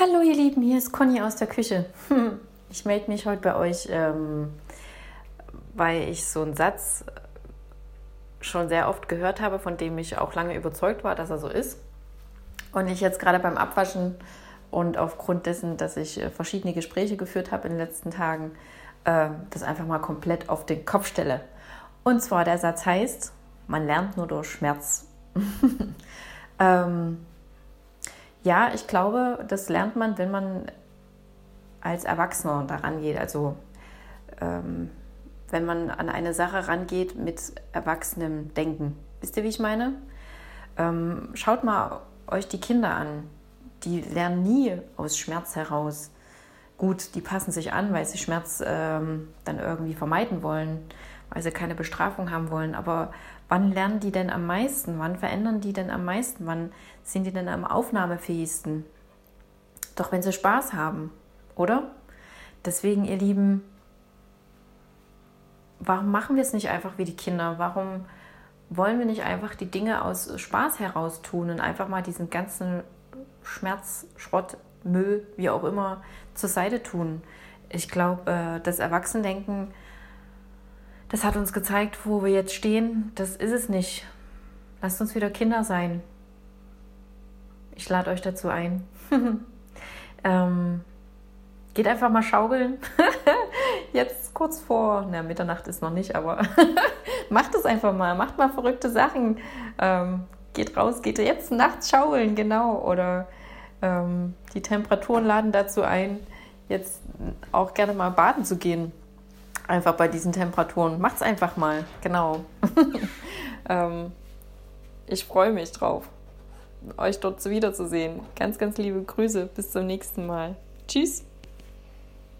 Hallo ihr Lieben, hier ist Conny aus der Küche. Ich melde mich heute bei euch, ähm, weil ich so einen Satz schon sehr oft gehört habe, von dem ich auch lange überzeugt war, dass er so ist. Und ich jetzt gerade beim Abwaschen und aufgrund dessen, dass ich äh, verschiedene Gespräche geführt habe in den letzten Tagen, äh, das einfach mal komplett auf den Kopf stelle. Und zwar der Satz heißt, man lernt nur durch Schmerz. ähm, ja, ich glaube, das lernt man, wenn man als Erwachsener daran geht. Also ähm, wenn man an eine Sache rangeht mit erwachsenem Denken. Wisst ihr, wie ich meine? Ähm, schaut mal euch die Kinder an. Die lernen nie aus Schmerz heraus. Gut, die passen sich an, weil sie Schmerz ähm, dann irgendwie vermeiden wollen, weil sie keine Bestrafung haben wollen. Aber wann lernen die denn am meisten? Wann verändern die denn am meisten? Wann sind die denn am aufnahmefähigsten? Doch wenn sie Spaß haben, oder? Deswegen, ihr Lieben, warum machen wir es nicht einfach wie die Kinder? Warum wollen wir nicht einfach die Dinge aus Spaß heraus tun und einfach mal diesen ganzen Schmerz, Schrott, Müll, wie auch immer, zur Seite tun? Ich glaube, äh, das Erwachsendenken, das hat uns gezeigt, wo wir jetzt stehen. Das ist es nicht. Lasst uns wieder Kinder sein. Ich lade euch dazu ein. ähm, geht einfach mal schaukeln. Jetzt kurz vor, na, Mitternacht ist noch nicht, aber macht es einfach mal. Macht mal verrückte Sachen. Ähm, geht raus, geht jetzt nachts schaukeln, genau. Oder ähm, die Temperaturen laden dazu ein, jetzt auch gerne mal baden zu gehen. Einfach bei diesen Temperaturen. Macht's einfach mal, genau. ähm, ich freue mich drauf, euch dort wiederzusehen. Ganz, ganz liebe Grüße. Bis zum nächsten Mal. Tschüss.